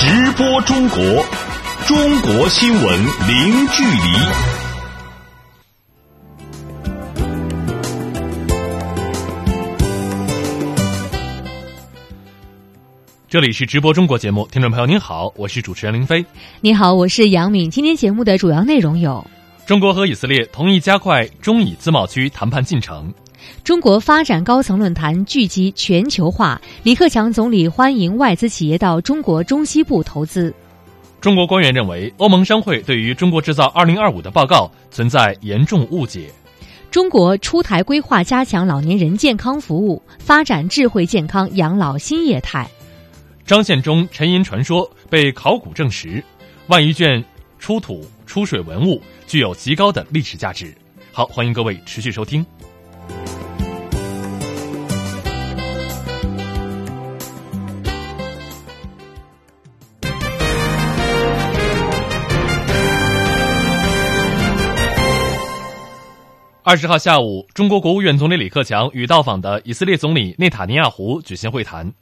直播中国，中国新闻零距离。这里是直播中国节目，听众朋友您好，我是主持人林飞。你好，我是杨敏。今天节目的主要内容有：中国和以色列同意加快中以自贸区谈判进程。中国发展高层论坛聚集全球化，李克强总理欢迎外资企业到中国中西部投资。中国官员认为，欧盟商会对于中国制造二零二五的报告存在严重误解。中国出台规划加强老年人健康服务，发展智慧健康养老新业态。张献忠沉银传说被考古证实，万余卷出土出水文物具有极高的历史价值。好，欢迎各位持续收听。二十号下午，中国国务院总理李克强与到访的以色列总理内塔尼亚胡举行会谈，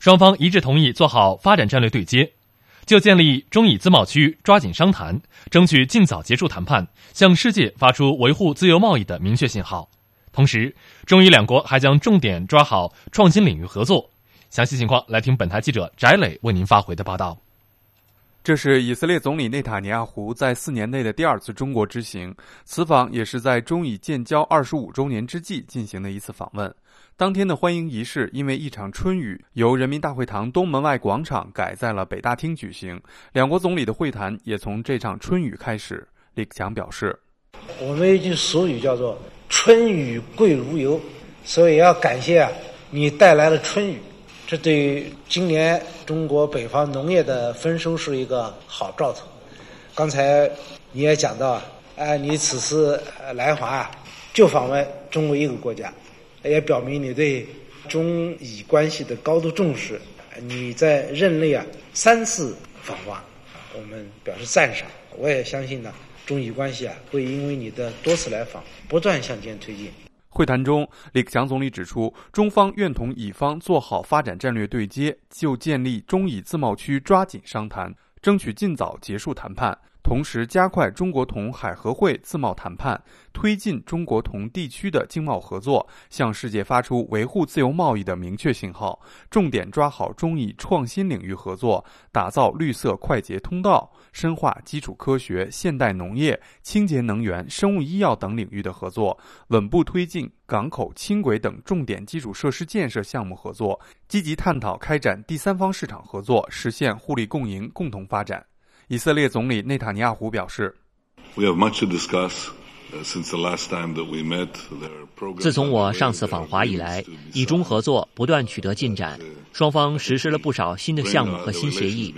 双方一致同意做好发展战略对接，就建立中以自贸区抓紧商谈，争取尽早结束谈判，向世界发出维护自由贸易的明确信号。同时，中以两国还将重点抓好创新领域合作。详细情况，来听本台记者翟磊为您发回的报道。这是以色列总理内塔尼亚胡在四年内的第二次中国之行，此访也是在中以建交二十五周年之际进行的一次访问。当天的欢迎仪式因为一场春雨，由人民大会堂东门外广场改在了北大厅举行。两国总理的会谈也从这场春雨开始。李克强表示：“我们一句俗语叫做‘春雨贵如油’，所以要感谢啊，你带来了春雨。”这对于今年中国北方农业的丰收是一个好兆头。刚才你也讲到，哎，你此次来华就访问中国一个国家，也表明你对中以关系的高度重视。你在任内啊三次访华，我们表示赞赏。我也相信呢，中以关系啊会因为你的多次来访，不断向前推进。会谈中，李克强总理指出，中方愿同乙方做好发展战略对接，就建立中乙自贸区抓紧商谈，争取尽早结束谈判。同时，加快中国同海合会自贸谈判，推进中国同地区的经贸合作，向世界发出维护自由贸易的明确信号。重点抓好中以创新领域合作，打造绿色快捷通道，深化基础科学、现代农业、清洁能源、生物医药等领域的合作，稳步推进港口、轻轨等重点基础设施建设项目合作，积极探讨开展第三方市场合作，实现互利共赢、共同发展。以色列总理内塔尼亚胡表示：“自从我上次访华以来，以中合作不断取得进展，双方实施了不少新的项目和新协议。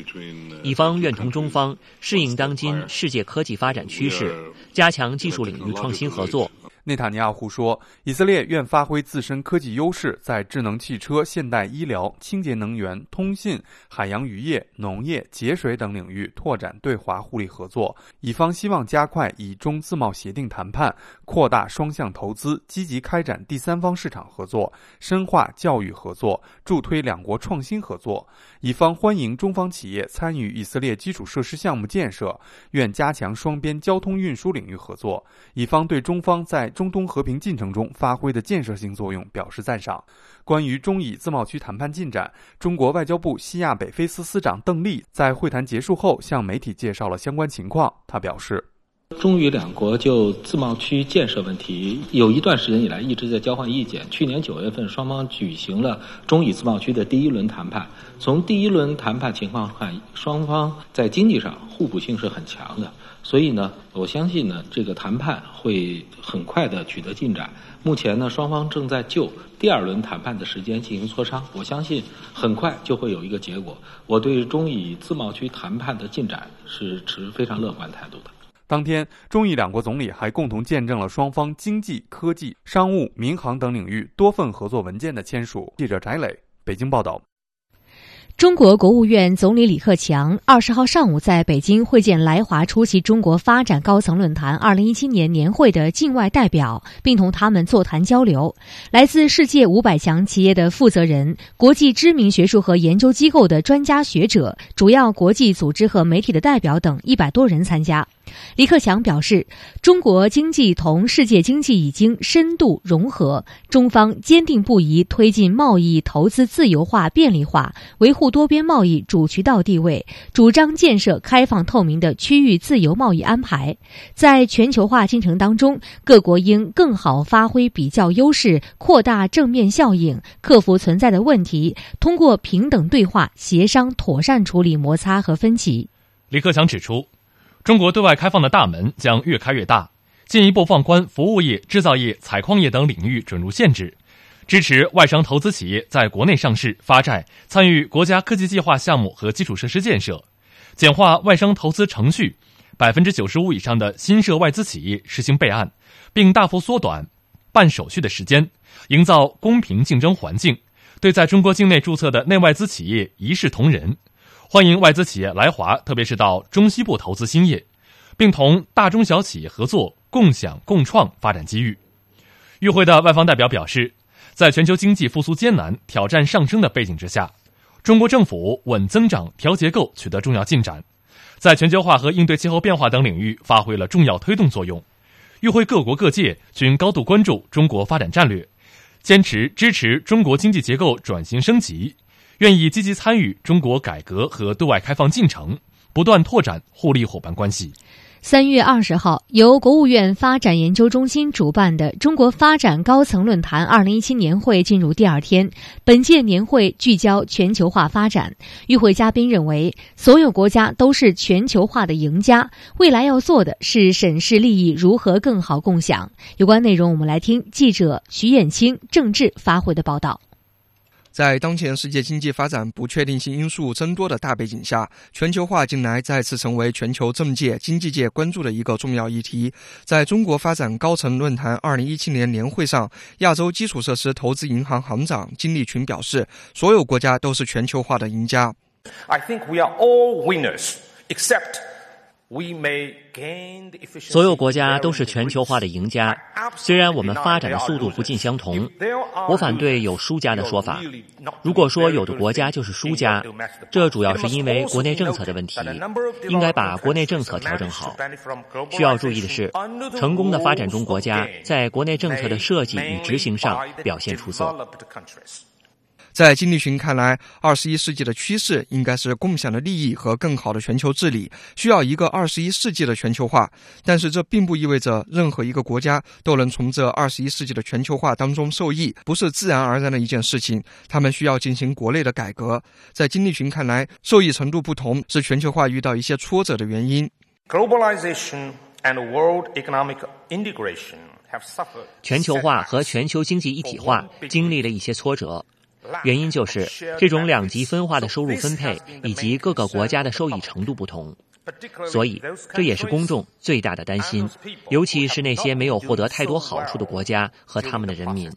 以方愿同中方适应当今世界科技发展趋势，加强技术领域创新合作。”内塔尼亚胡说，以色列愿发挥自身科技优势，在智能汽车、现代医疗、清洁能源、通信、海洋渔业、农业、节水等领域拓展对华互利合作。以方希望加快以中自贸协定谈判，扩大双向投资，积极开展第三方市场合作，深化教育合作，助推两国创新合作。以方欢迎中方企业参与以色列基础设施项目建设，愿加强双边交通运输领域合作。以方对中方在中东和平进程中发挥的建设性作用表示赞赏。关于中以自贸区谈判进展，中国外交部西亚北非司司长邓丽在会谈结束后向媒体介绍了相关情况。他表示。中以两国就自贸区建设问题有一段时间以来一直在交换意见。去年九月份，双方举行了中以自贸区的第一轮谈判。从第一轮谈判情况看，双方在经济上互补性是很强的。所以呢，我相信呢，这个谈判会很快的取得进展。目前呢，双方正在就第二轮谈判的时间进行磋商。我相信很快就会有一个结果。我对中以自贸区谈判的进展是持非常乐观态度的。当天，中意两国总理还共同见证了双方经济、科技、商务、民航等领域多份合作文件的签署。记者翟磊北京报道。中国国务院总理李克强二十号上午在北京会见来华出席中国发展高层论坛二零一七年年会的境外代表，并同他们座谈交流。来自世界五百强企业的负责人、国际知名学术和研究机构的专家学者、主要国际组织和媒体的代表等一百多人参加。李克强表示，中国经济同世界经济已经深度融合，中方坚定不移推进贸易投资自由化便利化，维护多边贸易主渠道地位，主张建设开放透明的区域自由贸易安排。在全球化进程当中，各国应更好发挥比较优势，扩大正面效应，克服存在的问题，通过平等对话协商妥善处理摩擦和分歧。李克强指出。中国对外开放的大门将越开越大，进一步放宽服务业、制造业、采矿业等领域准入限制，支持外商投资企业在国内上市、发债、参与国家科技计划项目和基础设施建设，简化外商投资程序，百分之九十五以上的新设外资企业实行备案，并大幅缩短办手续的时间，营造公平竞争环境，对在中国境内注册的内外资企业一视同仁。欢迎外资企业来华，特别是到中西部投资兴业，并同大中小企业合作，共享共创发展机遇。与会的外方代表表示，在全球经济复苏艰难、挑战上升的背景之下，中国政府稳增长、调结构取得重要进展，在全球化和应对气候变化等领域发挥了重要推动作用。与会各国各界均高度关注中国发展战略，坚持支持中国经济结构转型升级。愿意积极参与中国改革和对外开放进程，不断拓展互利伙伴关系。三月二十号，由国务院发展研究中心主办的中国发展高层论坛二零一七年会进入第二天。本届年会聚焦全球化发展。与会嘉宾认为，所有国家都是全球化的赢家。未来要做的是审视利益如何更好共享。有关内容，我们来听记者徐艳青、郑智发回的报道。在当前世界经济发展不确定性因素增多的大背景下，全球化近来再次成为全球政界、经济界关注的一个重要议题。在中国发展高层论坛二零一七年年会上，亚洲基础设施投资银行行长金立群表示：“所有国家都是全球化的赢家。” I think we are all winners, except. 所有国家都是全球化的赢家，虽然我们发展的速度不尽相同。我反对有输家的说法。如果说有的国家就是输家，这主要是因为国内政策的问题，应该把国内政策调整好。需要注意的是，成功的发展中国家在国内政策的设计与执行上表现出色。在金立群看来，二十一世纪的趋势应该是共享的利益和更好的全球治理，需要一个二十一世纪的全球化。但是这并不意味着任何一个国家都能从这二十一世纪的全球化当中受益，不是自然而然的一件事情。他们需要进行国内的改革。在金立群看来，受益程度不同是全球化遇到一些挫折的原因。Globalization and world economic integration have suffered. 全球化和全球经济一体化经历了一些挫折。原因就是这种两极分化的收入分配以及各个国家的受益程度不同，所以这也是公众最大的担心，尤其是那些没有获得太多好处的国家和他们的人民。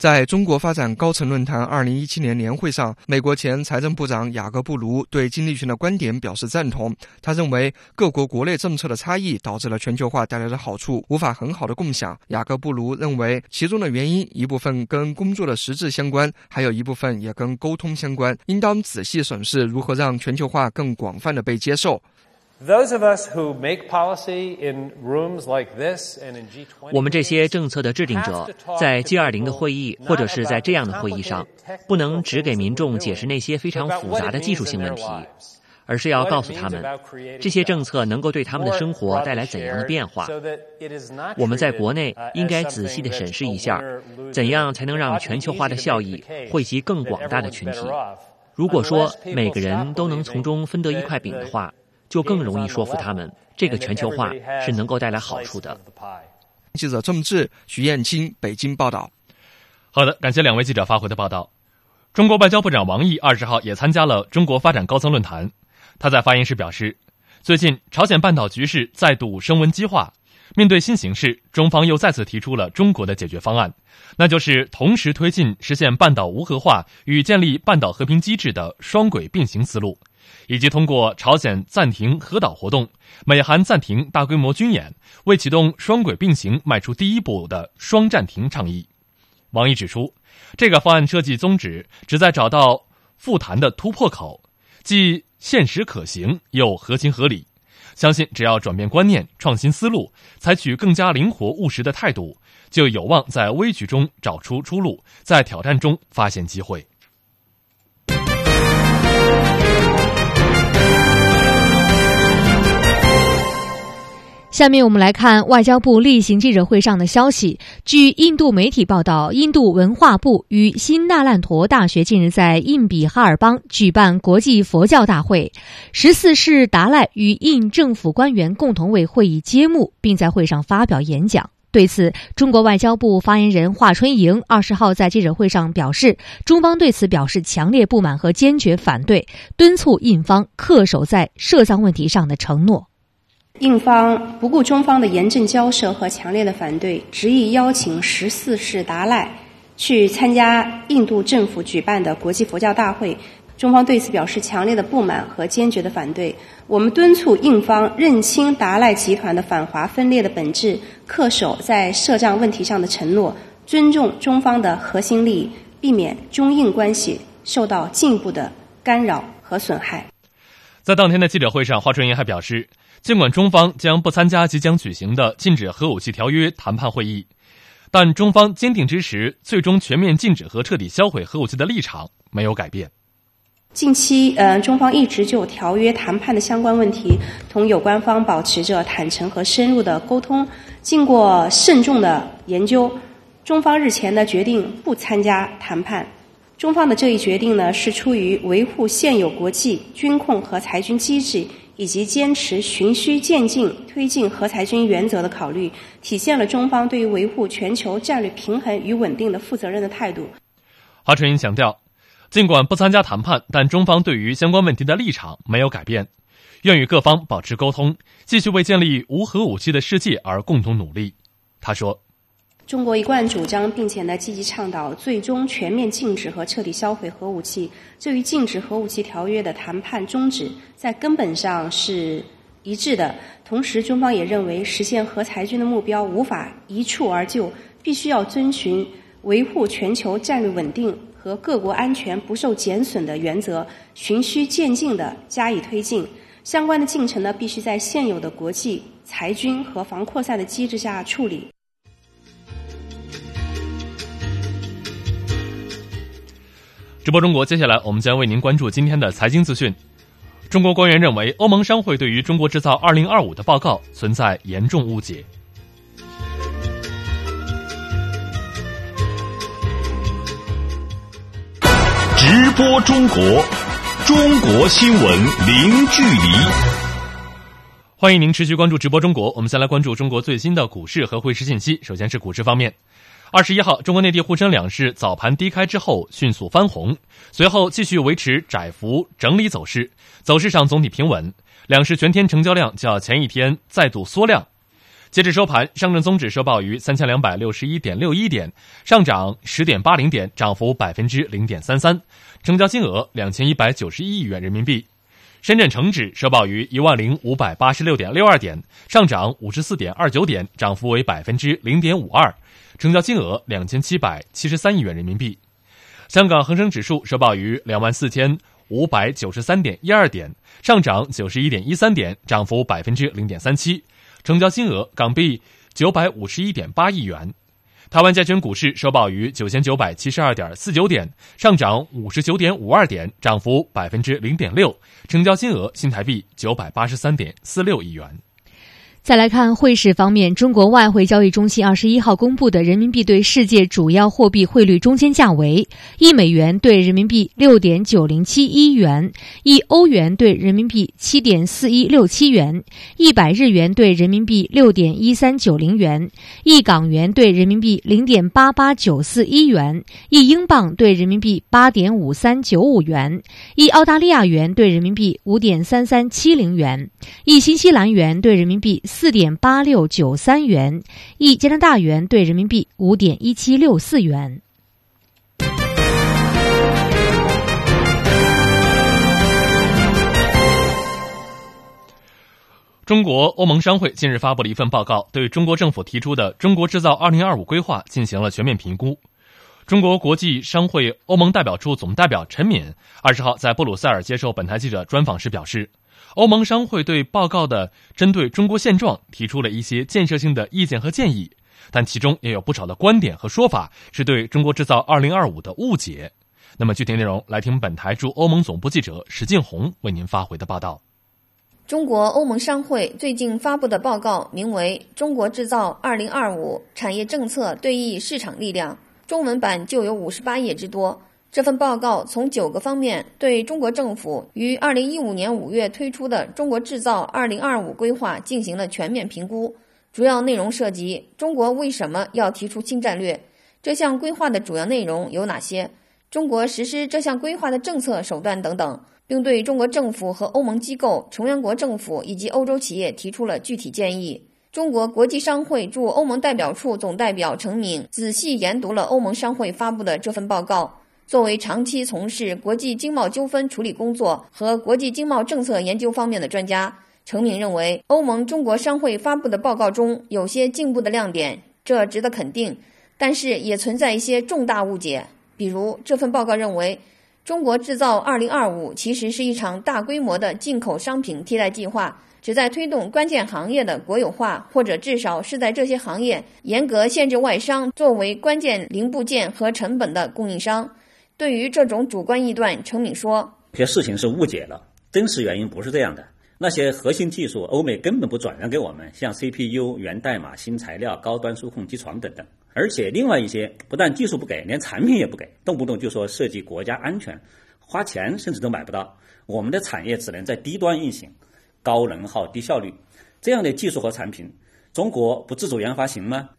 在中国发展高层论坛二零一七年年会上，美国前财政部长雅各布卢对金立群的观点表示赞同。他认为，各国国内政策的差异导致了全球化带来的好处无法很好的共享。雅各布卢认为，其中的原因一部分跟工作的实质相关，还有一部分也跟沟通相关。应当仔细审视如何让全球化更广泛的被接受。我们这些政策的制定者，在 G20 的会议或者是在这样的会议上，不能只给民众解释那些非常复杂的技术性问题，而是要告诉他们，这些政策能够对他们的生活带来怎样的变化。我们在国内应该仔细的审视一下，怎样才能让全球化的效益惠及更广大的群体。如果说每个人都能从中分得一块饼的话，就更容易说服他们，这个全球化是能够带来好处的。记者郑智、徐艳青，北京报道。好的，感谢两位记者发回的报道。中国外交部长王毅二十号也参加了中国发展高层论坛。他在发言时表示，最近朝鲜半岛局势再度升温激化，面对新形势，中方又再次提出了中国的解决方案，那就是同时推进实现半岛无核化与建立半岛和平机制的双轨并行思路，以及通过朝鲜暂停核岛活动、美韩暂停大规模军演，为启动双轨并行迈出第一步的双暂停倡议。王毅指出，这个方案设计宗旨旨在找到复谈的突破口，既现实可行又合情合理。相信只要转变观念、创新思路，采取更加灵活务实的态度，就有望在危局中找出出路，在挑战中发现机会。下面我们来看外交部例行记者会上的消息。据印度媒体报道，印度文化部与新纳兰陀大学近日在印比哈尔邦举办国际佛教大会，十四世达赖与印政府官员共同为会议揭幕，并在会上发表演讲。对此，中国外交部发言人华春莹二十号在记者会上表示，中方对此表示强烈不满和坚决反对，敦促印方恪守在涉藏问题上的承诺。印方不顾中方的严正交涉和强烈的反对，执意邀请十四世达赖去参加印度政府举办的国际佛教大会。中方对此表示强烈的不满和坚决的反对。我们敦促印方认清达赖集团的反华分裂的本质，恪守在涉藏问题上的承诺，尊重中方的核心利益，避免中印关系受到进一步的干扰和损害。在当天的记者会上，华春莹还表示。尽管中方将不参加即将举行的禁止核武器条约谈判会议，但中方坚定支持最终全面禁止和彻底销毁核武器的立场没有改变。近期，呃，中方一直就条约谈判的相关问题同有关方保持着坦诚和深入的沟通。经过慎重的研究，中方日前呢决定不参加谈判。中方的这一决定呢，是出于维护现有国际军控和裁军机制。以及坚持循序渐进推进核裁军原则的考虑，体现了中方对于维护全球战略平衡与稳定的负责任的态度。华春莹强调，尽管不参加谈判，但中方对于相关问题的立场没有改变，愿与各方保持沟通，继续为建立无核武器的世界而共同努力。他说。中国一贯主张，并且呢积极倡导最终全面禁止和彻底销毁核武器。这与禁止核武器条约的谈判宗旨在根本上是一致的。同时，中方也认为，实现核裁军的目标无法一蹴而就，必须要遵循维护全球战略稳定和各国安全不受减损的原则，循序渐进地加以推进。相关的进程呢，必须在现有的国际裁军和防扩散的机制下处理。直播中国，接下来我们将为您关注今天的财经资讯。中国官员认为，欧盟商会对于中国制造二零二五的报告存在严重误解。直播中国，中国新闻零距离。欢迎您持续关注直播中国。我们先来关注中国最新的股市和汇市信息。首先是股市方面。二十一号，中国内地沪深两市早盘低开之后迅速翻红，随后继续维持窄幅整理走势，走势上总体平稳。两市全天成交量较前一天再度缩量。截至收盘，上证综指收报于三千两百六十一点六一点，上涨十点八零点，涨幅百分之零点三三，成交金额两千一百九十一亿元人民币。深圳成指收报于一万零五百八十六点六二点，上涨五十四点二九点，涨幅为百分之零点五二。成交金额两千七百七十三亿元人民币。香港恒生指数收报于两万四千五百九十三点一二点，上涨九十一点一三点，涨幅百分之零点三七。成交金额港币九百五十一点八亿元。台湾加权股市收报于九千九百七十二点四九点，上涨五十九点五二点，涨幅百分之零点六。成交金额新台币九百八十三点四六亿元。再来看汇市方面，中国外汇交易中心二十一号公布的人民币对世界主要货币汇率中间价为：一美元兑人民币六点九零七一元，一欧元兑人民币七点四一六七元，一百日元兑人民币六点一三九零元，一港元兑人民币零点八八九四一元，一英镑兑人民币八点五三九五元，一澳大利亚元兑人民币五点三三七零元，一新西兰元兑人民币。四点八六九三元，一加拿大元兑人民币五点一七六四元。中国欧盟商会近日发布了一份报告，对中国政府提出的“中国制造 2025” 规划进行了全面评估。中国国际商会欧盟代表处总代表陈敏二十号在布鲁塞尔接受本台记者专访时表示，欧盟商会对报告的针对中国现状提出了一些建设性的意见和建议，但其中也有不少的观点和说法是对中国制造2025的误解。那么具体内容，来听本台驻欧盟总部记者史静红为您发回的报道。中国欧盟商会最近发布的报告名为《中国制造2025产业政策对弈市场力量》，中文版就有五十八页之多。这份报告从九个方面对中国政府于2015年5月推出的“中国制造 2025” 规划进行了全面评估。主要内容涉及中国为什么要提出新战略，这项规划的主要内容有哪些，中国实施这项规划的政策手段等等。并对中国政府和欧盟机构、成员国政府以及欧洲企业提出了具体建议。中国国际商会驻欧盟代表处总代表程敏仔细研读了欧盟商会发布的这份报告。作为长期从事国际经贸纠纷处理工作和国际经贸政策研究方面的专家，程敏认为，欧盟中国商会发布的报告中有些进步的亮点，这值得肯定，但是也存在一些重大误解。比如，这份报告认为。中国制造二零二五其实是一场大规模的进口商品替代计划，旨在推动关键行业的国有化，或者至少是在这些行业严格限制外商作为关键零部件和成本的供应商。对于这种主观臆断，程敏说：“这些事情是误解了，真实原因不是这样的。那些核心技术，欧美根本不转让给我们，像 CPU、源代码、新材料、高端数控机床等等。”而且另外一些不但技术不给，连产品也不给，动不动就说涉及国家安全，花钱甚至都买不到。我们的产业只能在低端运行，高能耗、低效率，这样的技术和产品，中国不自主研发行吗？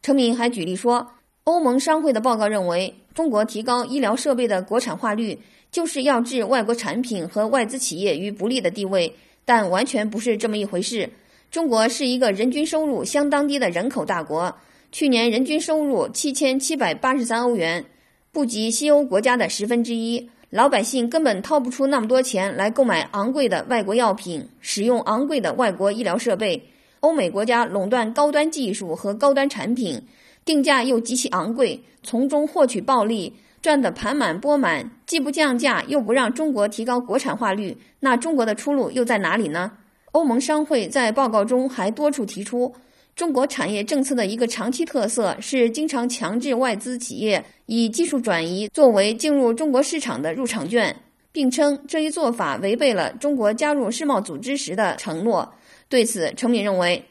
陈敏还举例说，欧盟商会的报告认为，中国提高医疗设备的国产化率，就是要置外国产品和外资企业于不利的地位，但完全不是这么一回事。中国是一个人均收入相当低的人口大国。去年人均收入七千七百八十三欧元，不及西欧国家的十分之一。老百姓根本掏不出那么多钱来购买昂贵的外国药品，使用昂贵的外国医疗设备。欧美国家垄断高端技术和高端产品，定价又极其昂贵，从中获取暴利，赚得盘满钵满。既不降价，又不让中国提高国产化率，那中国的出路又在哪里呢？欧盟商会在报告中还多处提出。中国产业政策的一个长期特色是经常强制外资企业以技术转移作为进入中国市场的入场券，并称这一做法违背了中国加入世贸组织时的承诺。对此，程敏认为，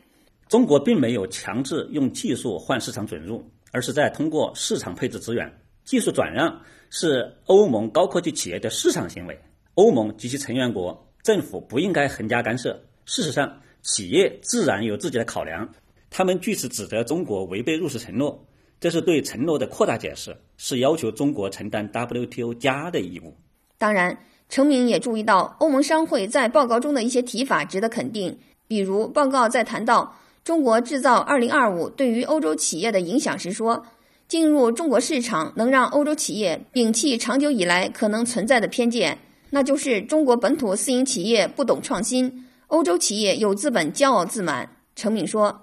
中国并没有强制用技术换市场准入，而是在通过市场配置资源。技术转让是欧盟高科技企业的市场行为，欧盟及其成员国政府不应该横加干涉。事实上，企业自然有自己的考量。他们据此指责中国违背入市承诺，这是对承诺的扩大解释，是要求中国承担 WTO 加的义务。当然，程明也注意到欧盟商会在报告中的一些提法值得肯定，比如报告在谈到中国制造2025对于欧洲企业的影响时说，进入中国市场能让欧洲企业摒弃长久以来可能存在的偏见，那就是中国本土私营企业不懂创新，欧洲企业有资本骄傲自满。程敏说。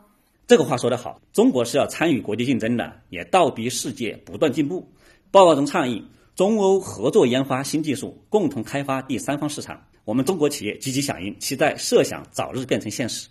这个话说得好，中国是要参与国际竞争的，也倒逼世界不断进步。报告中倡议中欧合作研发新技术，共同开发第三方市场。我们中国企业积极响应，期待设想早日变成现实。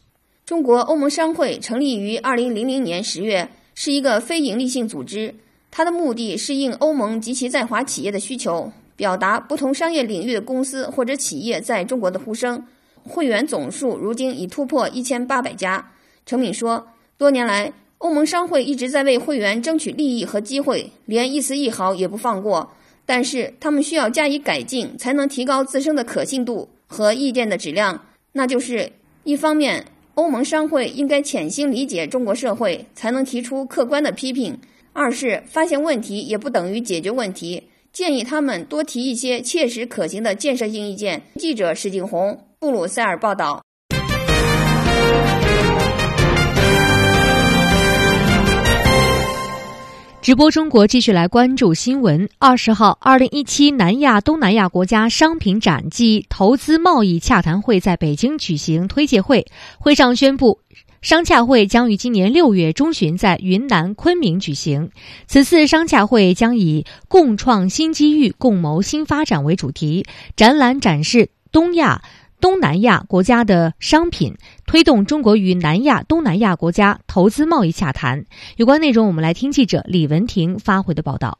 中国欧盟商会成立于二零零零年十月，是一个非营利性组织。它的目的是应欧盟及其在华企业的需求，表达不同商业领域的公司或者企业在中国的呼声。会员总数如今已突破一千八百家。程敏说。多年来，欧盟商会一直在为会员争取利益和机会，连一丝一毫也不放过。但是，他们需要加以改进，才能提高自身的可信度和意见的质量。那就是：一方面，欧盟商会应该潜心理解中国社会，才能提出客观的批评；二是发现问题也不等于解决问题，建议他们多提一些切实可行的建设性意见。记者史景红，布鲁塞尔报道。直播中国继续来关注新闻。二十号，二零一七南亚东南亚国家商品展暨投资贸易洽谈会在北京举行推介会，会上宣布，商洽会将于今年六月中旬在云南昆明举行。此次商洽会将以“共创新机遇，共谋新发展”为主题，展览展示东亚。东南亚国家的商品推动中国与南亚、东南亚国家投资贸易洽谈。有关内容，我们来听记者李文婷发回的报道。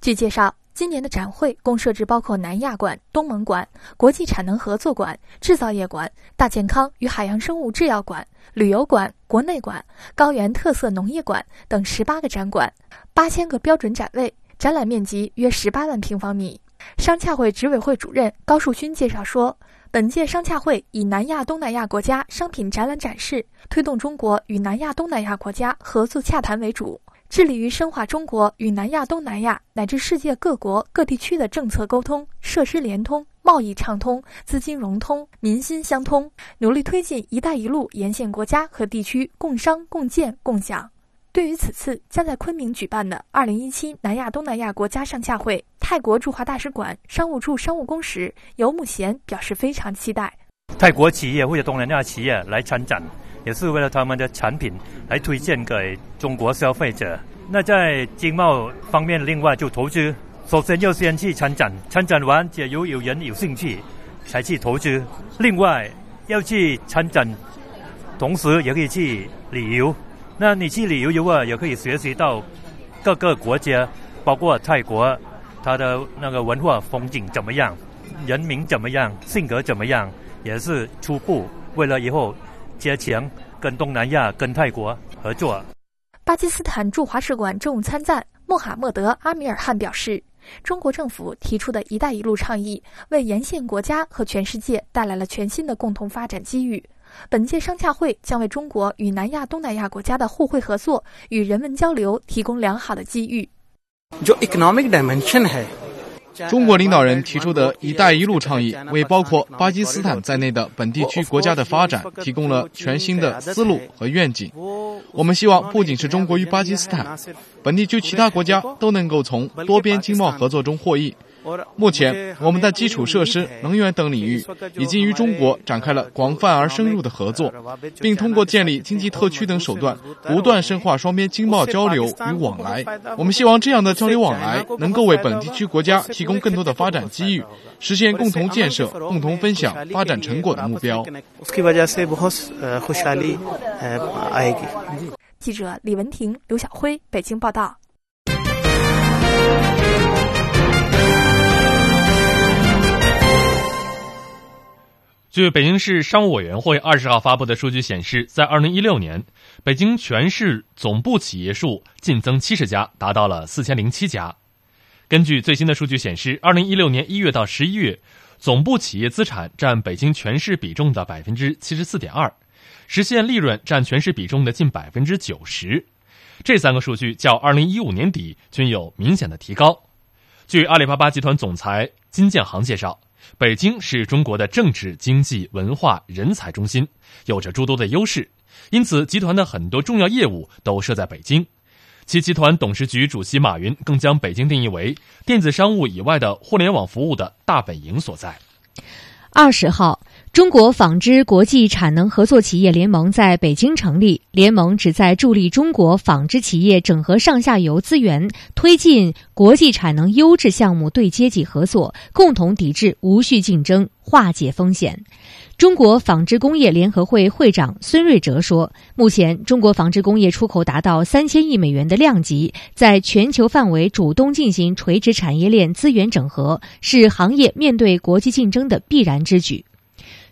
据介绍，今年的展会共设置包括南亚馆、东盟馆、国际产能合作馆、制造业馆、大健康与海洋生物制药馆、旅游馆、国内馆、高原特色农业馆等十八个展馆，八千个标准展位，展览面积约十八万平方米。商洽会执委会主任高树勋介绍说。本届商洽会以南亚、东南亚国家商品展览展示，推动中国与南亚、东南亚国家合作洽谈为主，致力于深化中国与南亚、东南亚乃至世界各国各地区的政策沟通、设施联通、贸易畅通、资金融通、民心相通，努力推进“一带一路”沿线国家和地区共商共建共享。对于此次将在昆明举办的二零一七南亚东南亚国家上下会，泰国驻华大使馆商务处商务公使尤木贤表示非常期待。泰国企业或者东南亚企业来参展，也是为了他们的产品来推荐给中国消费者。那在经贸方面，另外就投资，首先要先去参展，参展完，假如有人有兴趣，才去投资。另外要去参展，同时也可以去旅游。那你去旅游游啊，也可以学习到各个国家，包括泰国，它的那个文化风景怎么样，人民怎么样，性格怎么样，也是初步为了以后加强跟东南亚、跟泰国合作。巴基斯坦驻华使馆政务参赞穆罕默德·阿米尔汗表示，中国政府提出的一带一路倡议，为沿线国家和全世界带来了全新的共同发展机遇。本届商洽会将为中国与南亚、东南亚国家的互惠合作与人文交流提供良好的机遇。中国领导人提出的一带一路倡议，为包括巴基斯坦在内的本地区国家的发展提供了全新的思路和愿景。我们希望，不仅是中国与巴基斯坦，本地区其他国家都能够从多边经贸合作中获益。目前，我们在基础设施、能源等领域已经与中国展开了广泛而深入的合作，并通过建立经济特区等手段，不断深化双边经贸交流与往来。我们希望这样的交流往来能够为本地区国家提供更多的发展机遇，实现共同建设、共同分享发展成果的目标。记者李文婷、刘晓辉，北京报道。据北京市商务委员会二十号发布的数据显示，在二零一六年，北京全市总部企业数净增七十家，达到了四千零七家。根据最新的数据显示，二零一六年一月到十一月，总部企业资产占北京全市比重的百分之七十四点二，实现利润占全市比重的近百分之九十。这三个数据较二零一五年底均有明显的提高。据阿里巴巴集团总裁金建行介绍。北京是中国的政治、经济、文化、人才中心，有着诸多的优势，因此集团的很多重要业务都设在北京。其集团董事局主席马云更将北京定义为电子商务以外的互联网服务的大本营所在。二十号。中国纺织国际产能合作企业联盟在北京成立。联盟旨在助力中国纺织企业整合上下游资源，推进国际产能优质项目对接及合作，共同抵制无序竞争，化解风险。中国纺织工业联合会会长孙瑞哲说：“目前，中国纺织工业出口达到三千亿美元的量级，在全球范围主动进行垂直产业链资源整合，是行业面对国际竞争的必然之举。”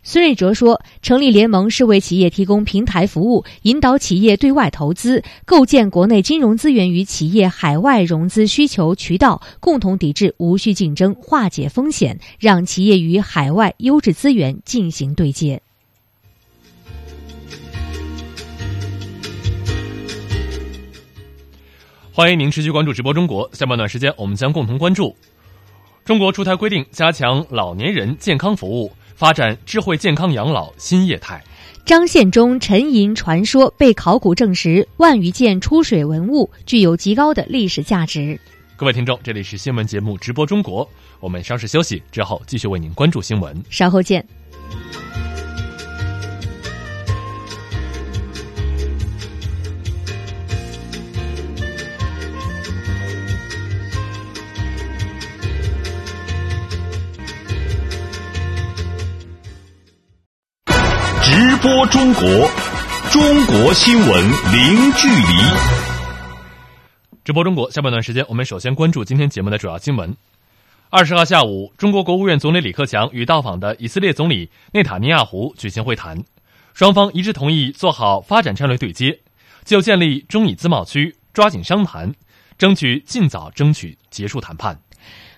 孙瑞哲说：“成立联盟是为企业提供平台服务，引导企业对外投资，构建国内金融资源与企业海外融资需求渠道，共同抵制无序竞争，化解风险，让企业与海外优质资源进行对接。”欢迎您持续关注直播中国。下半段时间，我们将共同关注：中国出台规定，加强老年人健康服务。发展智慧健康养老新业态。张献忠沉吟传说被考古证实，万余件出水文物具有极高的历史价值。各位听众，这里是新闻节目直播中国，我们稍事休息之后继续为您关注新闻，稍后见。播中国，中国新闻零距离。直播中国下半段时间，我们首先关注今天节目的主要新闻。二十号下午，中国国务院总理李克强与到访的以色列总理内塔尼亚胡举行会谈，双方一致同意做好发展战略对接，就建立中以自贸区抓紧商谈，争取尽早争取结束谈判。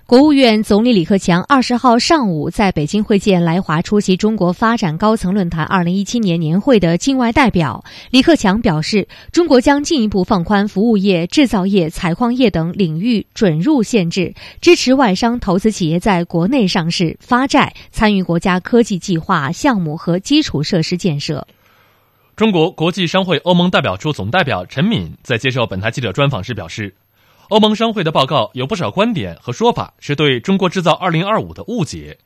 国务院总理李克强二十号上午在北京会见来华出席中国发展高层论坛二零一七年年会的境外代表。李克强表示，中国将进一步放宽服务业、制造业、采矿业等领域准入限制，支持外商投资企业在国内上市、发债、参与国家科技计划项目和基础设施建设。中国国际商会欧盟代表处总代表陈敏在接受本台记者专访时表示。欧盟商会的报告有不少观点和说法是对中国制造二零二五的误解，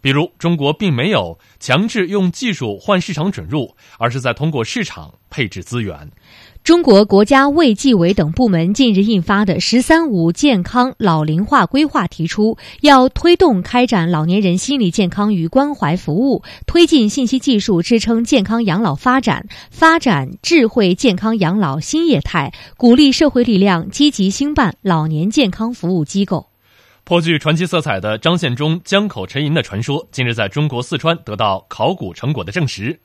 比如中国并没有强制用技术换市场准入，而是在通过市场配置资源。中国国家卫计委等部门近日印发的“十三五”健康老龄化规划提出，要推动开展老年人心理健康与关怀服务，推进信息技术支撑健康养老发展，发展智慧健康养老新业态，鼓励社会力量积极兴办老年健康服务机构。颇具传奇色彩的张献忠江口沉银的传说，近日在中国四川得到考古成果的证实。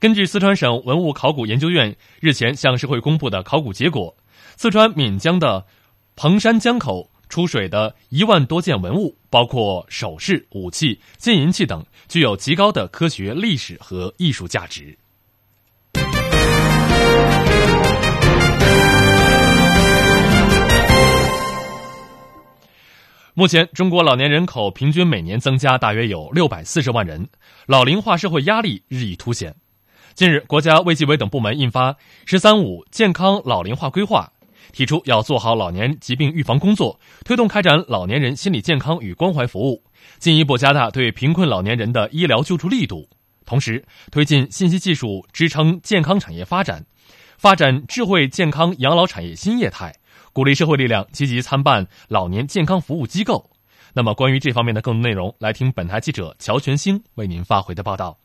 根据四川省文物考古研究院日前向社会公布的考古结果，四川岷江的彭山江口出水的一万多件文物，包括首饰、武器、金银器等，具有极高的科学、历史和艺术价值。目前，中国老年人口平均每年增加大约有六百四十万人，老龄化社会压力日益凸显。近日，国家卫计委等部门印发“十三五”健康老龄化规划，提出要做好老年疾病预防工作，推动开展老年人心理健康与关怀服务，进一步加大对贫困老年人的医疗救助力度。同时，推进信息技术支撑健康产业发展，发展智慧健康养老产业新业态，鼓励社会力量积极参办老年健康服务机构。那么，关于这方面的更多内容，来听本台记者乔全兴为您发回的报道。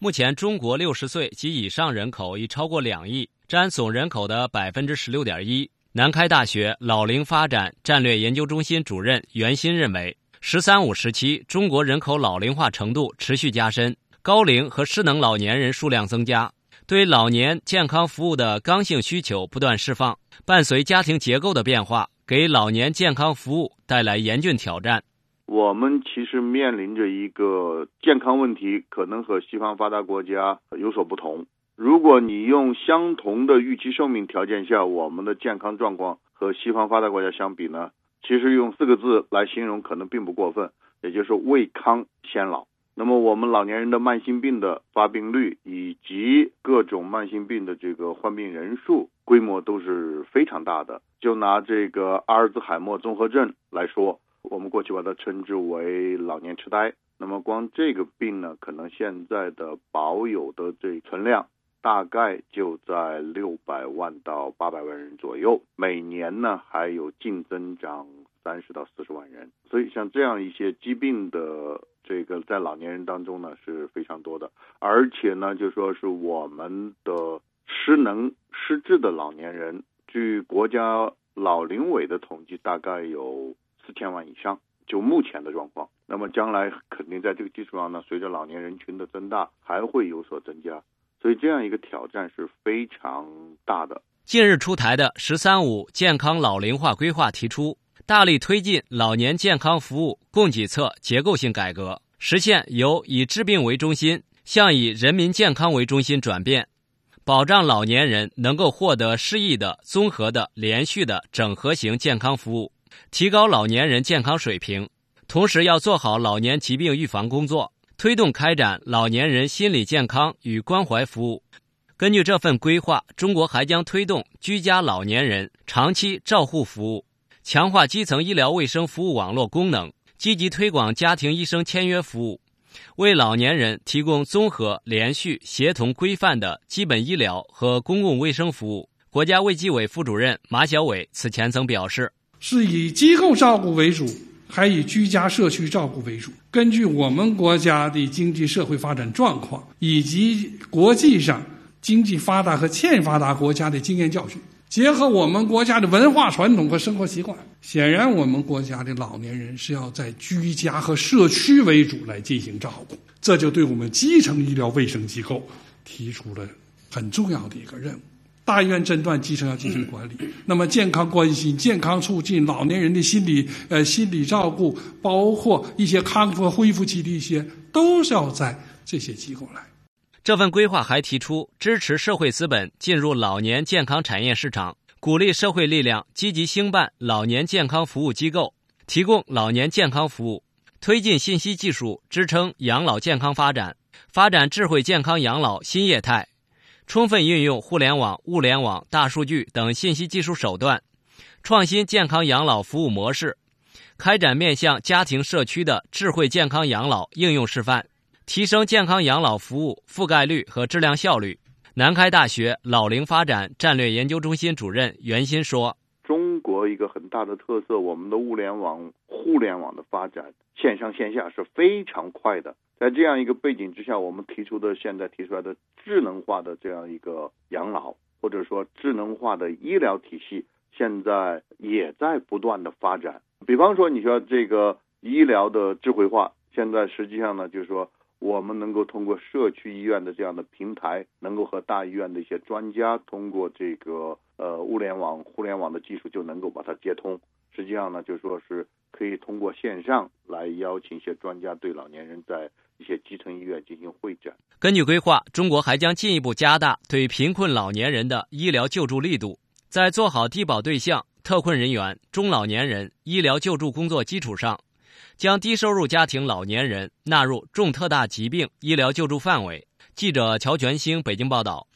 目前，中国六十岁及以上人口已超过两亿，占总人口的百分之十六点一。南开大学老龄发展战略研究中心主任袁鑫认为，“十三五”时期中国人口老龄化程度持续加深，高龄和失能老年人数量增加，对老年健康服务的刚性需求不断释放，伴随家庭结构的变化，给老年健康服务带来严峻挑战。我们其实面临着一个健康问题，可能和西方发达国家有所不同。如果你用相同的预期寿命条件下，我们的健康状况和西方发达国家相比呢，其实用四个字来形容可能并不过分，也就是未康先老。那么我们老年人的慢性病的发病率以及各种慢性病的这个患病人数规模都是非常大的。就拿这个阿尔兹海默综合症来说。我们过去把它称之为老年痴呆。那么光这个病呢，可能现在的保有的这存量大概就在六百万到八百万人左右，每年呢还有净增长三十到四十万人。所以像这样一些疾病的这个在老年人当中呢是非常多的，而且呢就说是我们的失能失智的老年人，据国家老龄委的统计，大概有。四千万以上，就目前的状况，那么将来肯定在这个基础上呢，随着老年人群的增大，还会有所增加，所以这样一个挑战是非常大的。近日出台的“十三五”健康老龄化规划提出，大力推进老年健康服务供给侧结构性改革，实现由以治病为中心向以人民健康为中心转变，保障老年人能够获得适宜的、综合的、连续的整合型健康服务。提高老年人健康水平，同时要做好老年疾病预防工作，推动开展老年人心理健康与关怀服务。根据这份规划，中国还将推动居家老年人长期照护服务，强化基层医疗卫生服务网络功能，积极推广家庭医生签约服务，为老年人提供综合、连续、协同、规范的基本医疗和公共卫生服务。国家卫计委副主任马晓伟此前曾表示：“是以机构照顾为主，还以居家社区照顾为主。根据我们国家的经济社会发展状况以及国际上。”经济发达和欠发达国家的经验教训，结合我们国家的文化传统和生活习惯，显然我们国家的老年人是要在居家和社区为主来进行照顾，这就对我们基层医疗卫生机构提出了很重要的一个任务。大医院诊断，基层要进行管理。那么健康关心、健康促进、老年人的心理呃心理照顾，包括一些康复恢复期的一些，都是要在这些机构来。这份规划还提出，支持社会资本进入老年健康产业市场，鼓励社会力量积极兴办老年健康服务机构，提供老年健康服务，推进信息技术支撑养老健康发展，发展智慧健康养老新业态，充分运用互联网、物联网、大数据等信息技术手段，创新健康养老服务模式，开展面向家庭社区的智慧健康养老应用示范。提升健康养老服务覆盖率和质量效率。南开大学老龄发展战略研究中心主任袁鑫说：“一个很大的特色，我们的物联网、互联网的发展，线上线下是非常快的。在这样一个背景之下，我们提出的现在提出来的智能化的这样一个养老，或者说智能化的医疗体系，现在也在不断的发展。比方说，你说这个医疗的智慧化，现在实际上呢，就是说。”我们能够通过社区医院的这样的平台，能够和大医院的一些专家通过这个呃物联网、互联网的技术，就能够把它接通。实际上呢，就说是可以通过线上来邀请一些专家对老年人在一些基层医院进行会诊。根据规划，中国还将进一步加大对贫困老年人的医疗救助力度，在做好低保对象、特困人员、中老年人医疗救助工作基础上。将低收入家庭老年人纳入重特大疾病医疗救助范围。记者乔全兴北京报道。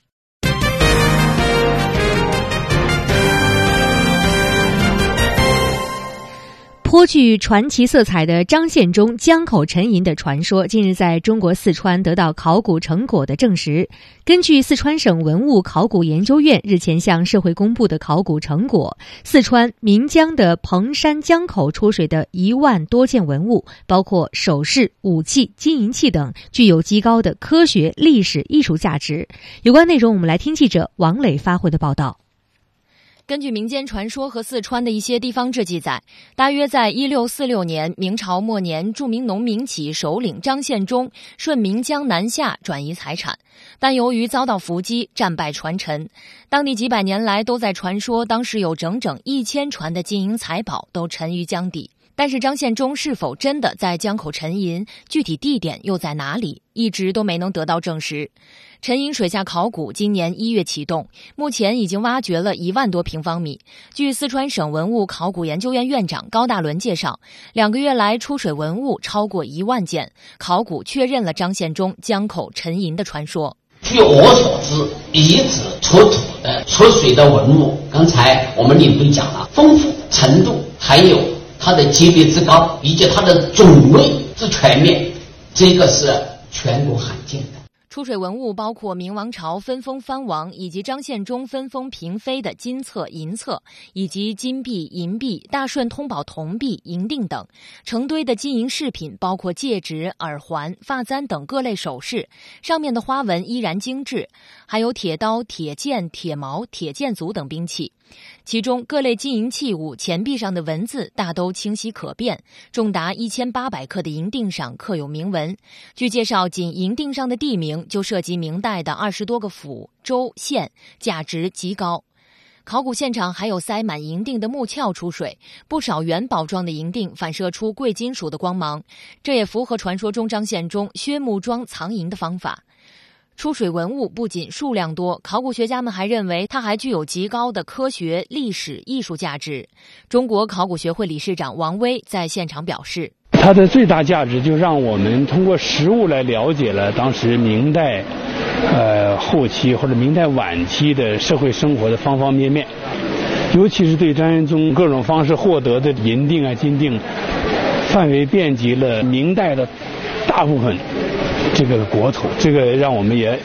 颇具传奇色彩的张献忠江口沉银的传说，近日在中国四川得到考古成果的证实。根据四川省文物考古研究院日前向社会公布的考古成果，四川岷江的彭山江口出水的一万多件文物，包括首饰、武器、金银器等，具有极高的科学、历史、艺术价值。有关内容，我们来听记者王磊发回的报道。根据民间传说和四川的一些地方志记载，大约在一六四六年，明朝末年，著名农民起义首领张献忠顺岷江南下转移财产，但由于遭到伏击，战败船沉。当地几百年来都在传说，当时有整整一千船的金银财宝都沉于江底。但是张献忠是否真的在江口沉银，具体地点又在哪里，一直都没能得到证实。沉银水下考古今年一月启动，目前已经挖掘了一万多平方米。据四川省文物考古研究院院长高大伦介绍，两个月来出水文物超过一万件，考古确认了张献忠江口沉银的传说。据我所知，遗址出土的出水的文物，刚才我们领队讲了，丰富程度还有。它的级别之高，以及它的种类之全面，这个是全国罕见的。出水文物包括明王朝分封藩王以及张献忠分封嫔妃的金册、银册，以及金币、银币、大顺通宝铜币、银锭等。成堆的金银饰品包括戒指、耳环、发簪等各类首饰，上面的花纹依然精致。还有铁刀、铁剑、铁矛、铁剑足等兵器。其中各类金银器物钱币上的文字大都清晰可辨，重达一千八百克的银锭上刻有铭文。据介绍，仅银锭上的地名就涉及明代的二十多个府、州、县，价值极高。考古现场还有塞满银锭的木鞘出水，不少元宝状的银锭反射出贵金属的光芒，这也符合传说中张献忠薛木桩藏银的方法。出水文物不仅数量多，考古学家们还认为它还具有极高的科学、历史、艺术价值。中国考古学会理事长王威在现场表示：“它的最大价值就让我们通过实物来了解了当时明代，呃后期或者明代晚期的社会生活的方方面面，尤其是对张献忠各种方式获得的银锭啊金锭，范围遍及了明代的大部分这个国土，这个让我们也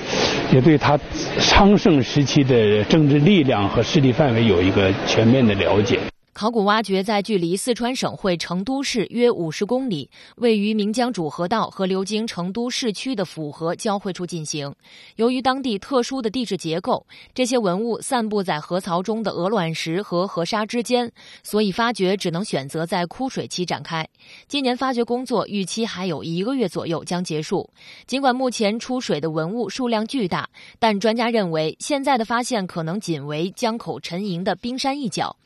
也对他昌盛时期的政治力量和势力范围有一个全面的了解。考古挖掘在距离四川省会成都市约五十公里，位于岷江主河道和流经成都市区的府河交汇处进行。由于当地特殊的地质结构，这些文物散布在河槽中的鹅卵石和河沙之间，所以发掘只能选择在枯水期展开。今年发掘工作预期还有一个月左右将结束。尽管目前出水的文物数量巨大，但专家认为现在的发现可能仅为江口沉银的冰山一角。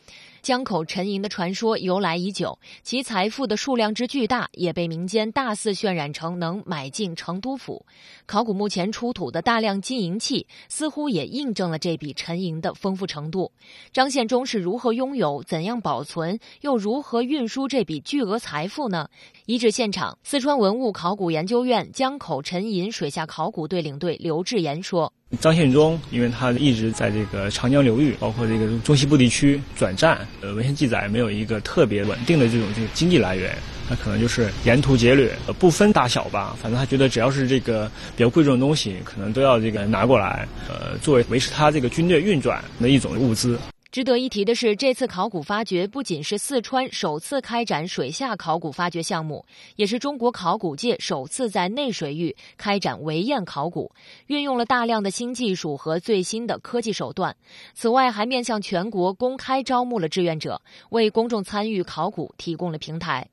江口沉银的传说由来已久，其财富的数量之巨大，也被民间大肆渲染成能买进成都府。考古目前出土的大量金银器，似乎也印证了这笔沉银的丰富程度。张献忠是如何拥有、怎样保存，又如何运输这笔巨额财富呢？遗址现场，四川文物考古研究院江口沉银水下考古队领队刘志言说。张献忠，因为他一直在这个长江流域，包括这个中西部地区转战，呃，文献记载没有一个特别稳定的这种这个经济来源，他可能就是沿途劫掠，呃，不分大小吧，反正他觉得只要是这个比较贵重的东西，可能都要这个拿过来，呃，作为维持他这个军队运转的一种物资。值得一提的是，这次考古发掘不仅是四川首次开展水下考古发掘项目，也是中国考古界首次在内水域开展围堰考古，运用了大量的新技术和最新的科技手段。此外，还面向全国公开招募了志愿者，为公众参与考古提供了平台。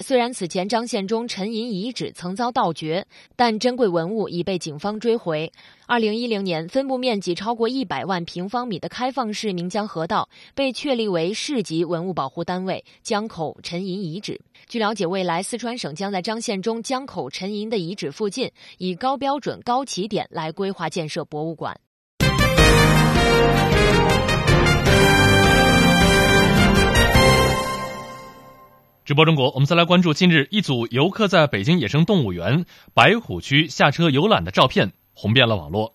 虽然此前张献忠沉银遗址曾遭盗掘，但珍贵文物已被警方追回。二零一零年，分布面积超过一百万平方米的开放式岷江河道被确立为市级文物保护单位——江口沉银遗址。据了解，未来四川省将在张献忠江口沉银的遗址附近，以高标准、高起点来规划建设博物馆。直播中国，我们再来关注近日一组游客在北京野生动物园白虎区下车游览的照片，红遍了网络。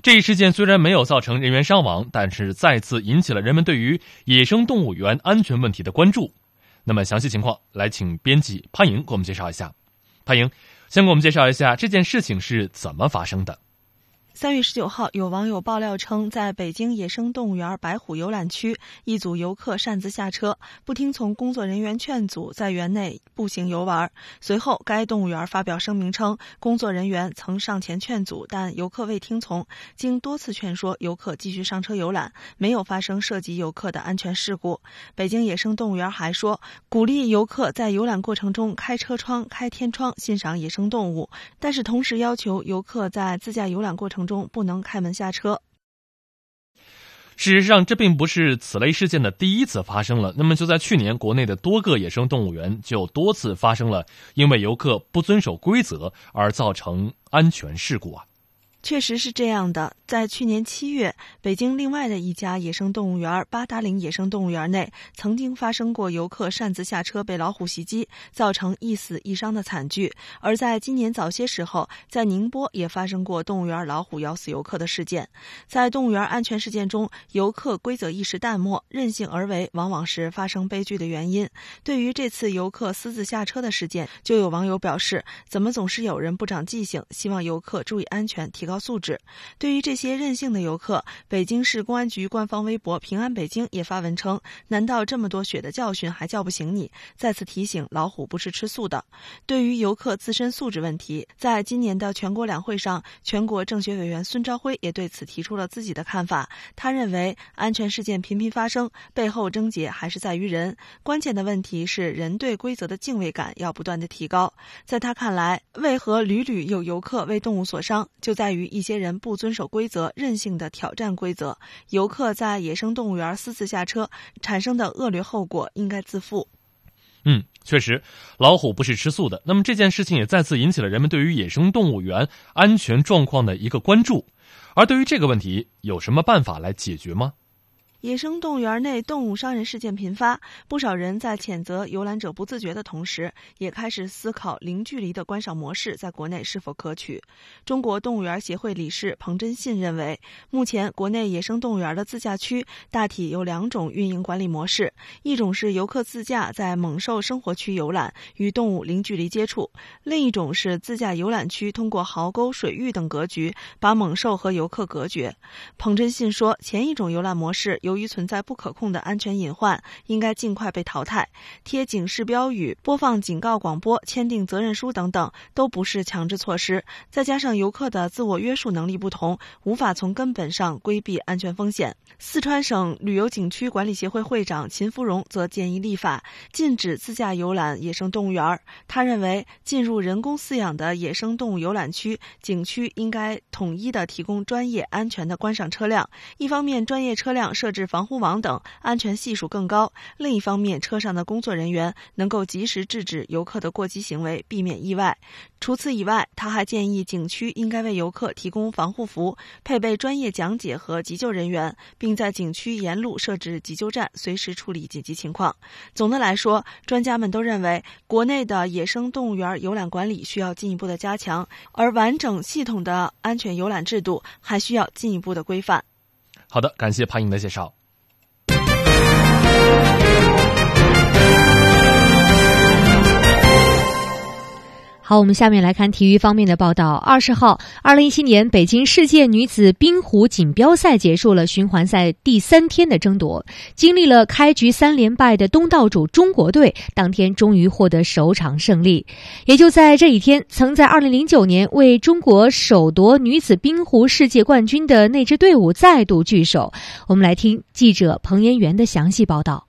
这一事件虽然没有造成人员伤亡，但是再次引起了人们对于野生动物园安全问题的关注。那么详细情况，来请编辑潘莹给我们介绍一下。潘莹，先给我们介绍一下这件事情是怎么发生的。三月十九号，有网友爆料称，在北京野生动物园白虎游览区，一组游客擅自下车，不听从工作人员劝阻，在园内步行游玩。随后，该动物园发表声明称，工作人员曾上前劝阻，但游客未听从。经多次劝说，游客继续上车游览，没有发生涉及游客的安全事故。北京野生动物园还说，鼓励游客在游览过程中开车窗、开天窗欣赏野生动物，但是同时要求游客在自驾游览过程。中不能开门下车。事实上，这并不是此类事件的第一次发生了。那么，就在去年，国内的多个野生动物园就多次发生了因为游客不遵守规则而造成安全事故啊。确实是这样的，在去年七月，北京另外的一家野生动物园八达岭野生动物园内，曾经发生过游客擅自下车被老虎袭击，造成一死一伤的惨剧。而在今年早些时候，在宁波也发生过动物园老虎咬死游客的事件。在动物园安全事件中，游客规则意识淡漠、任性而为，往往是发生悲剧的原因。对于这次游客私自下车的事件，就有网友表示：“怎么总是有人不长记性？希望游客注意安全，提高。”素质。对于这些任性的游客，北京市公安局官方微博“平安北京”也发文称：“难道这么多血的教训还叫不醒你？再次提醒，老虎不是吃素的。”对于游客自身素质问题，在今年的全国两会上，全国政协委员孙朝晖也对此提出了自己的看法。他认为，安全事件频频发生，背后症结还是在于人。关键的问题是人对规则的敬畏感要不断的提高。在他看来，为何屡屡有游客为动物所伤，就在于。一些人不遵守规则，任性的挑战规则，游客在野生动物园私自下车产生的恶劣后果应该自负。嗯，确实，老虎不是吃素的。那么这件事情也再次引起了人们对于野生动物园安全状况的一个关注。而对于这个问题，有什么办法来解决吗？野生动物园内动物伤人事件频发，不少人在谴责游览者不自觉的同时，也开始思考零距离的观赏模式在国内是否可取。中国动物园协会理事彭真信认为，目前国内野生动物园的自驾区大体有两种运营管理模式：一种是游客自驾在猛兽生活区游览，与动物零距离接触；另一种是自驾游览区通过壕沟、水域等格局，把猛兽和游客隔绝。彭真信说，前一种游览模式由于存在不可控的安全隐患，应该尽快被淘汰。贴警示标语、播放警告广播、签订责任书等等，都不是强制措施。再加上游客的自我约束能力不同，无法从根本上规避安全风险。四川省旅游景区管理协会会长秦芙蓉则建议立法禁止自驾游览野生动物园。他认为，进入人工饲养的野生动物游览区，景区应该统一的提供专业安全的观赏车辆。一方面，专业车辆设是防护网等，安全系数更高；另一方面，车上的工作人员能够及时制止游客的过激行为，避免意外。除此以外，他还建议景区应该为游客提供防护服，配备专业讲解和急救人员，并在景区沿路设置急救站，随时处理紧急情况。总的来说，专家们都认为，国内的野生动物园游览管理需要进一步的加强，而完整系统的安全游览制度还需要进一步的规范。好的，感谢潘颖的介绍。好，我们下面来看体育方面的报道。二十号，二零一七年北京世界女子冰壶锦标赛结束了循环赛第三天的争夺。经历了开局三连败的东道主中国队，当天终于获得首场胜利。也就在这一天，曾在二零零九年为中国首夺女子冰壶世界冠军的那支队伍再度聚首。我们来听记者彭延元的详细报道。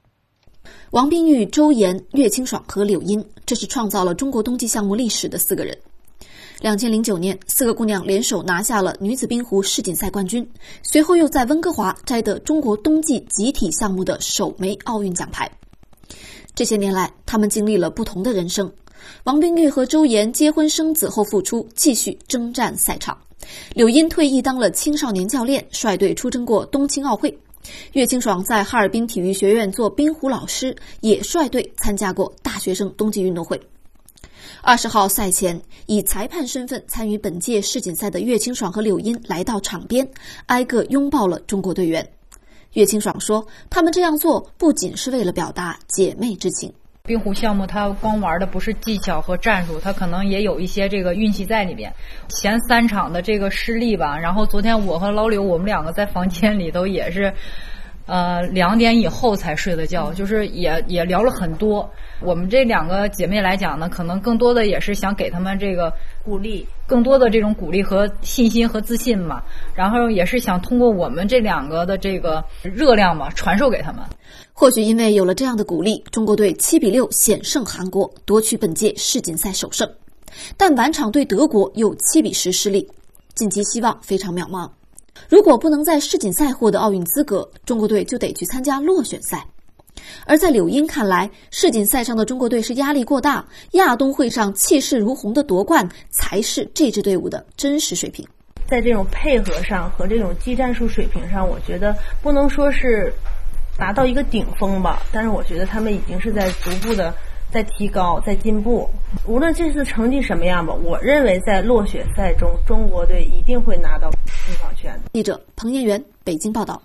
王冰玉、周岩、岳清爽和柳茵，这是创造了中国冬季项目历史的四个人。两千零九年，四个姑娘联手拿下了女子冰壶世锦赛冠军，随后又在温哥华摘得中国冬季集体项目的首枚奥运奖牌。这些年来，她们经历了不同的人生。王冰玉和周岩结婚生子后复出，继续征战赛场；柳茵退役当了青少年教练，率队出征过冬青奥会。岳清爽在哈尔滨体育学院做冰壶老师，也率队参加过大学生冬季运动会。二十号赛前，以裁判身份参与本届世锦赛的岳清爽和柳茵来到场边，挨个拥抱了中国队员。岳清爽说：“他们这样做不仅是为了表达姐妹之情。”冰壶项目，它光玩的不是技巧和战术，它可能也有一些这个运气在里边。前三场的这个失利吧，然后昨天我和老柳，我们两个在房间里头也是。呃，两点以后才睡的觉，就是也也聊了很多。我们这两个姐妹来讲呢，可能更多的也是想给他们这个鼓励，更多的这种鼓励和信心和自信嘛。然后也是想通过我们这两个的这个热量嘛，传授给他们。或许因为有了这样的鼓励，中国队七比六险胜韩国，夺取本届世锦赛首胜。但晚场对德国又七比十失利，晋级希望非常渺茫。如果不能在世锦赛获得奥运资格，中国队就得去参加落选赛。而在柳英看来，世锦赛上的中国队是压力过大，亚冬会上气势如虹的夺冠才是这支队伍的真实水平。在这种配合上和这种技战术水平上，我觉得不能说是达到一个顶峰吧，但是我觉得他们已经是在逐步的。在提高，在进步。无论这次成绩什么样吧，我认为在落选赛中，中国队一定会拿到入场券。记者彭彦元，北京报道。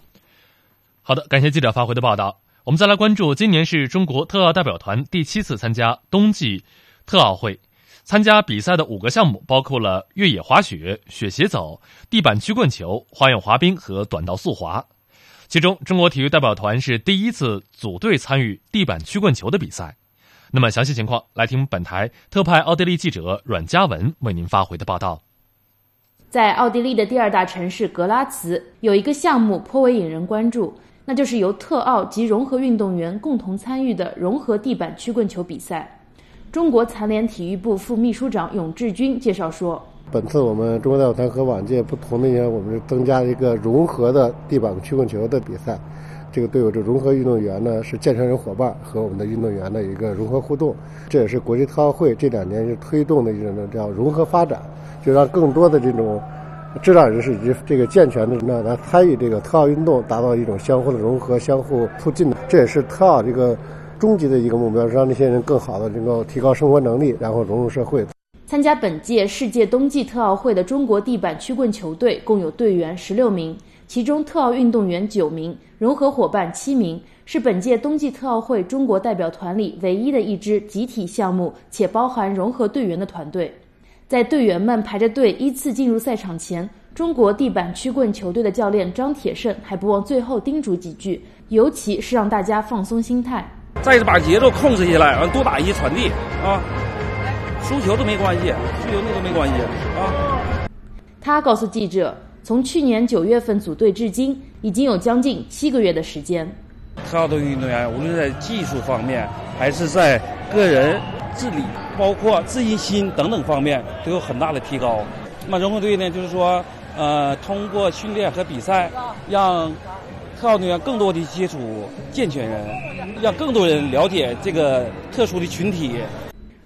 好的，感谢记者发回的报道。我们再来关注，今年是中国特奥代表团第七次参加冬季特奥会。参加比赛的五个项目包括了越野滑雪、雪鞋走、地板曲棍球、花样滑冰和短道速滑。其中，中国体育代表团是第一次组队参与地板曲棍球的比赛。那么详细情况，来听本台特派奥地利记者阮嘉文为您发回的报道。在奥地利的第二大城市格拉茨，有一个项目颇为引人关注，那就是由特奥及融合运动员共同参与的融合地板曲棍球比赛。中国残联体育部副秘书长永志军介绍说：“本次我们中国代表团和往届不同的一点，我们是增加了一个融合的地板曲棍球的比赛。”这个队伍这融合运动员呢，是健身人伙伴和我们的运动员的一个融合互动，这也是国际特奥会这两年是推动的一种叫融合发展，就让更多的这种智障人士以及这个健全的人呢来参与这个特奥运动，达到一种相互的融合、相互促进的。这也是特奥这个终极的一个目标，让这些人更好的能够提高生活能力，然后融入社会。参加本届世界冬季特奥会的中国地板曲棍球队共有队员十六名，其中特奥运动员九名，融合伙伴七名。是本届冬季特奥会中国代表团里唯一的一支集体项目且包含融合队员的团队。在队员们排着队依次进入赛场前，中国地板曲棍球队的教练张铁胜还不忘最后叮嘱几句，尤其是让大家放松心态。再是把节奏控制下来，完多打一些传递啊，输球都没关系，输球那都没关系啊。他告诉记者，从去年九月份组队至今，已经有将近七个月的时间。特奥的运动员，无论在技术方面，还是在个人治理，包括自信心等等方面，都有很大的提高。那么融合队呢，就是说，呃，通过训练和比赛，让特奥队员更多的接触健全人，让更多人了解这个特殊的群体。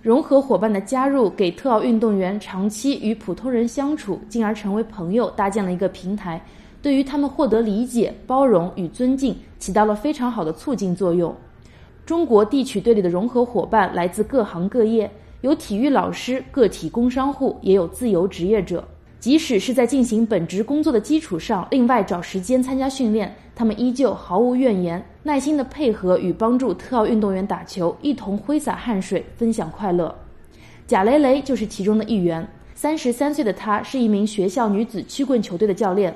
融合伙伴的加入，给特奥运动员长期与普通人相处，进而成为朋友，搭建了一个平台。对于他们获得理解、包容与尊敬，起到了非常好的促进作用。中国地曲队里的融合伙伴来自各行各业，有体育老师、个体工商户，也有自由职业者。即使是在进行本职工作的基础上，另外找时间参加训练，他们依旧毫无怨言，耐心的配合与帮助特奥运动员打球，一同挥洒汗水，分享快乐。贾雷雷就是其中的一员。三十三岁的他是一名学校女子曲棍球队的教练。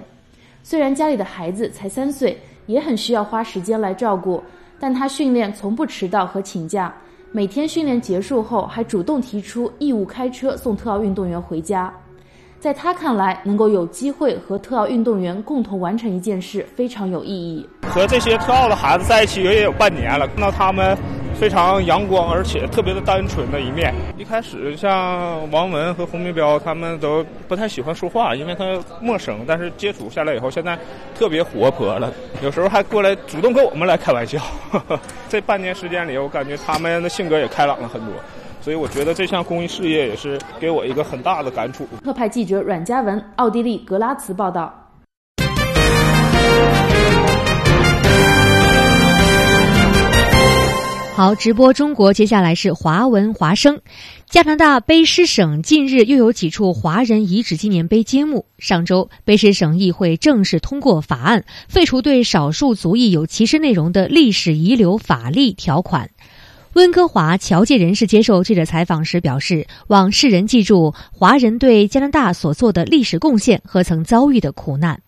虽然家里的孩子才三岁，也很需要花时间来照顾，但他训练从不迟到和请假，每天训练结束后还主动提出义务开车送特奥运动员回家。在他看来，能够有机会和特奥运动员共同完成一件事，非常有意义。和这些特奥的孩子在一起也有半年了，看到他们。非常阳光，而且特别的单纯的一面。一开始像王文和洪明彪他们都不太喜欢说话，因为他陌生。但是接触下来以后，现在特别活泼了，有时候还过来主动跟我们来开玩笑。这半年时间里，我感觉他们的性格也开朗了很多。所以我觉得这项公益事业也是给我一个很大的感触。特派记者阮嘉文，奥地利格拉茨报道。好，直播中国，接下来是华文华声。加拿大卑诗省近日又有几处华人遗址纪念碑揭幕。上周，卑诗省议会正式通过法案，废除对少数族裔有歧视内容的历史遗留法律条款。温哥华侨界人士接受记者采访时表示，望世人记住华人对加拿大所做的历史贡献和曾遭遇的苦难。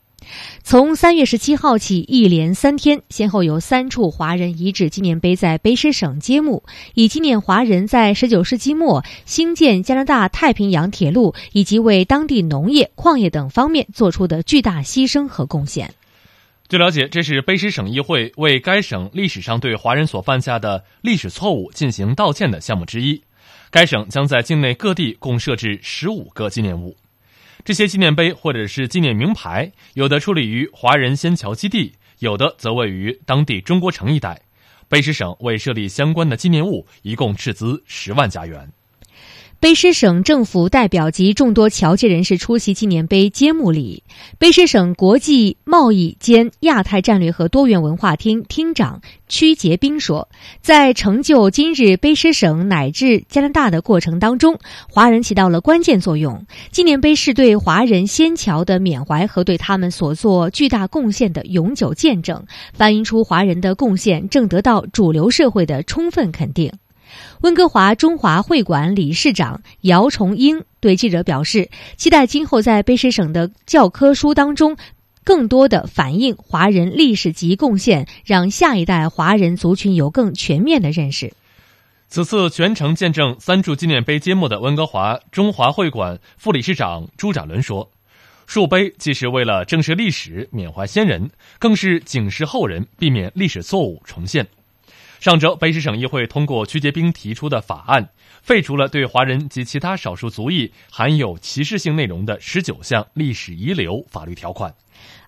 从三月十七号起，一连三天，先后有三处华人遗址纪念碑在卑诗省揭幕，以纪念华人在十九世纪末兴建加拿大太平洋铁路以及为当地农业、矿业等方面做出的巨大牺牲和贡献。据了解，这是卑诗省议会为该省历史上对华人所犯下的历史错误进行道歉的项目之一。该省将在境内各地共设置十五个纪念物。这些纪念碑或者是纪念名牌，有的矗立于华人仙桥基地，有的则位于当地中国城一带。卑诗省为设立相关的纪念物，一共斥资十万加元。卑诗省政府代表及众多侨界人士出席纪念碑揭幕礼。卑诗省国际贸易兼亚太战略和多元文化厅厅长屈杰斌说：“在成就今日卑诗省乃至加拿大的过程当中，华人起到了关键作用。纪念碑是对华人先侨的缅怀和对他们所做巨大贡献的永久见证，反映出华人的贡献正得到主流社会的充分肯定。”温哥华中华会馆理事长姚崇英对记者表示，期待今后在卑诗省的教科书当中，更多的反映华人历史及贡献，让下一代华人族群有更全面的认识。此次全程见证三柱纪念碑揭幕的温哥华中华会馆副理事长朱展伦说：“树碑既是为了正视历史、缅怀先人，更是警示后人，避免历史错误重现。”上周，卑诗省议会通过曲杰兵提出的法案，废除了对华人及其他少数族裔含有歧视性内容的十九项历史遗留法律条款，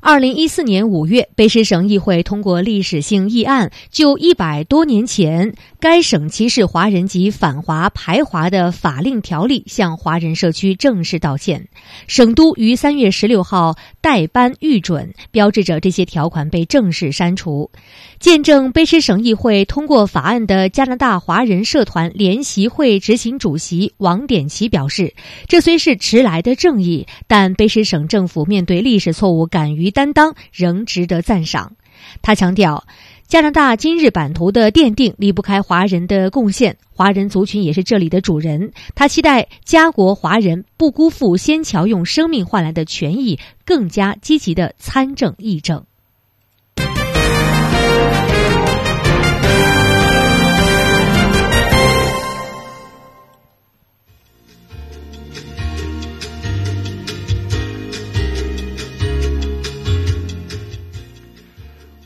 二零一四年五月，卑诗省议会通过历史性议案，就一百多年前该省歧视华人及反华排华的法令条例向华人社区正式道歉。省都于三月十六号代颁预准，标志着这些条款被正式删除。见证卑诗省议会通过法案的加拿大华人社团联席会执行主席王典奇表示：“这虽是迟来的正义，但卑诗省政府面对历史错误敢于。”担当仍值得赞赏。他强调，加拿大今日版图的奠定离不开华人的贡献，华人族群也是这里的主人。他期待家国华人不辜负先侨用生命换来的权益，更加积极的参政议政。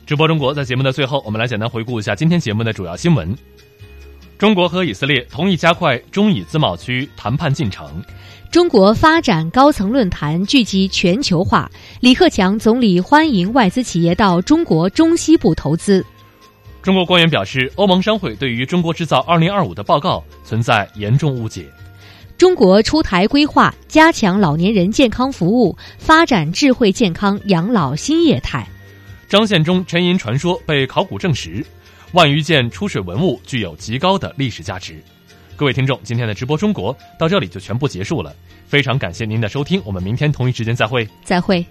直播中国，在节目的最后，我们来简单回顾一下今天节目的主要新闻。中国和以色列同意加快中以自贸区谈判进程。中国发展高层论坛聚集全球化，李克强总理欢迎外资企业到中国中西部投资。中国官员表示，欧盟商会对于中国制造二零二五的报告存在严重误解。中国出台规划，加强老年人健康服务，发展智慧健康养老新业态。张献忠沉银传说被考古证实，万余件出水文物具有极高的历史价值。各位听众，今天的直播中国到这里就全部结束了，非常感谢您的收听，我们明天同一时间再会，再会。